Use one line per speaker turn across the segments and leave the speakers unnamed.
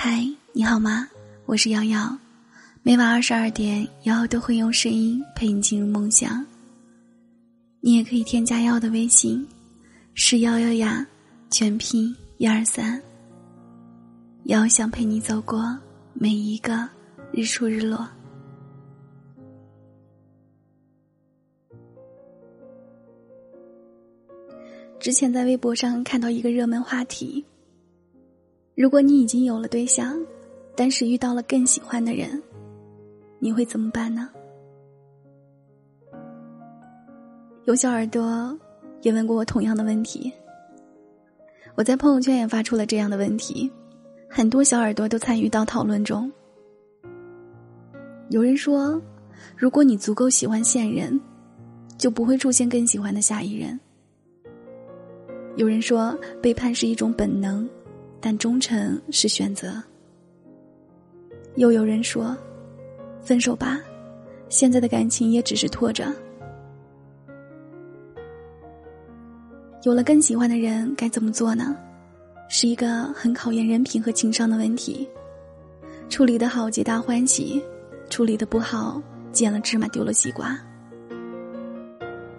嗨，你好吗？我是瑶瑶，每晚二十二点，瑶瑶都会用声音陪你进入梦乡。你也可以添加瑶瑶的微信，是瑶瑶呀，全拼一二三。瑶瑶想陪你走过每一个日出日落。之前在微博上看到一个热门话题。如果你已经有了对象，但是遇到了更喜欢的人，你会怎么办呢？有小耳朵也问过我同样的问题，我在朋友圈也发出了这样的问题，很多小耳朵都参与到讨论中。有人说，如果你足够喜欢现任，就不会出现更喜欢的下一任。有人说，背叛是一种本能。但忠诚是选择。又有人说：“分手吧，现在的感情也只是拖着。”有了更喜欢的人，该怎么做呢？是一个很考验人品和情商的问题。处理的好，皆大欢喜；处理的不好，捡了芝麻丢了西瓜。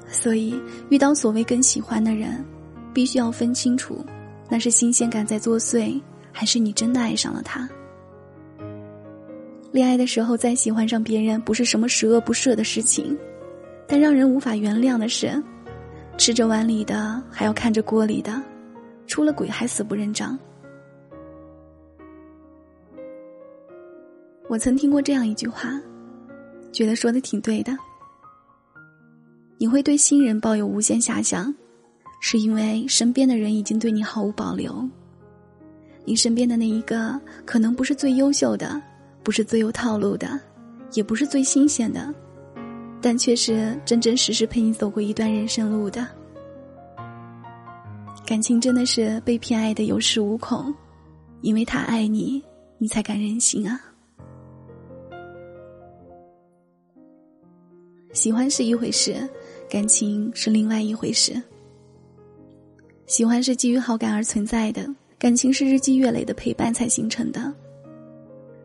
所以，遇到所谓更喜欢的人，必须要分清楚。那是新鲜感在作祟，还是你真的爱上了他？恋爱的时候再喜欢上别人，不是什么十恶不赦的事情，但让人无法原谅的是，吃着碗里的还要看着锅里的，出了轨还死不认账。我曾听过这样一句话，觉得说的挺对的。你会对新人抱有无限遐想。是因为身边的人已经对你毫无保留。你身边的那一个，可能不是最优秀的，不是最有套路的，也不是最新鲜的，但却是真真实实陪你走过一段人生路的。感情真的是被偏爱的有恃无恐，因为他爱你，你才敢任性啊。喜欢是一回事，感情是另外一回事。喜欢是基于好感而存在的，感情是日积月累的陪伴才形成的。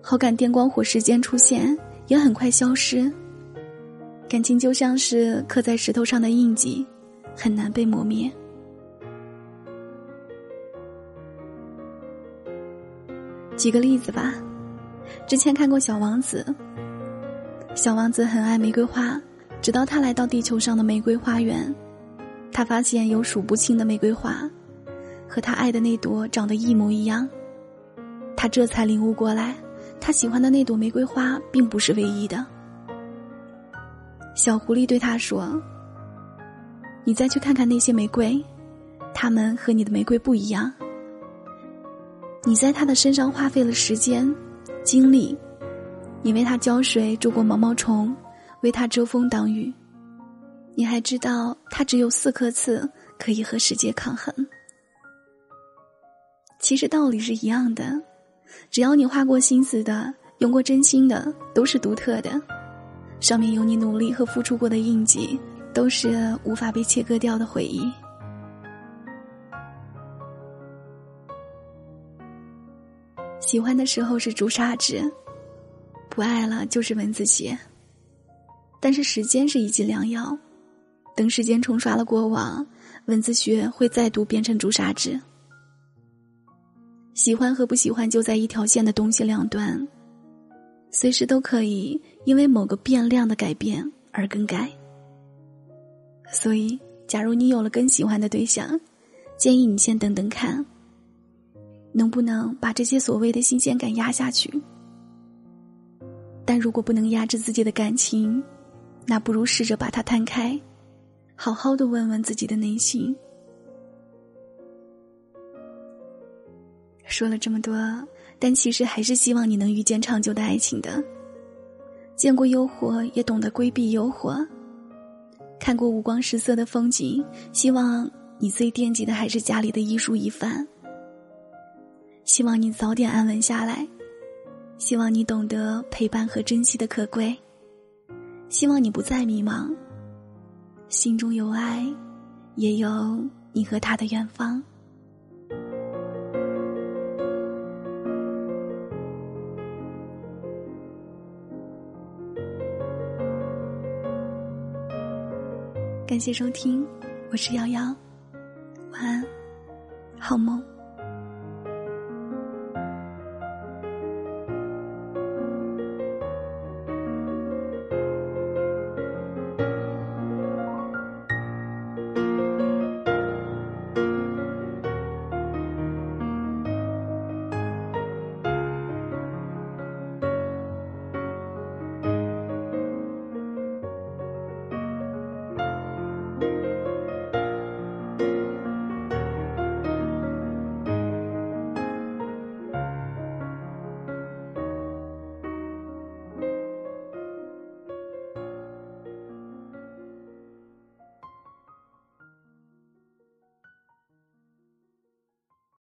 好感电光火石间出现，也很快消失。感情就像是刻在石头上的印记，很难被磨灭。举个例子吧，之前看过《小王子》，小王子很爱玫瑰花，直到他来到地球上的玫瑰花园。他发现有数不清的玫瑰花，和他爱的那朵长得一模一样。他这才领悟过来，他喜欢的那朵玫瑰花并不是唯一的。小狐狸对他说：“你再去看看那些玫瑰，它们和你的玫瑰不一样。你在它的身上花费了时间、精力，你为它浇水、捉过毛毛虫，为它遮风挡雨。”你还知道，它只有四颗刺，可以和世界抗衡。其实道理是一样的，只要你花过心思的、用过真心的，都是独特的。上面有你努力和付出过的印记，都是无法被切割掉的回忆。喜欢的时候是朱砂痣，不爱了就是蚊子血。但是时间是一剂良药。等时间冲刷了过往，文字学会再度变成朱砂痣。喜欢和不喜欢就在一条线的东西两端，随时都可以因为某个变量的改变而更改。所以，假如你有了更喜欢的对象，建议你先等等看，能不能把这些所谓的新鲜感压下去。但如果不能压制自己的感情，那不如试着把它摊开。好好的问问自己的内心。说了这么多，但其实还是希望你能遇见长久的爱情的。见过诱惑，也懂得规避诱惑；看过五光十色的风景，希望你最惦记的还是家里的一蔬一饭。希望你早点安稳下来，希望你懂得陪伴和珍惜的可贵，希望你不再迷茫。心中有爱也有你和他的远方。感谢收听我是瑶瑶晚安好梦。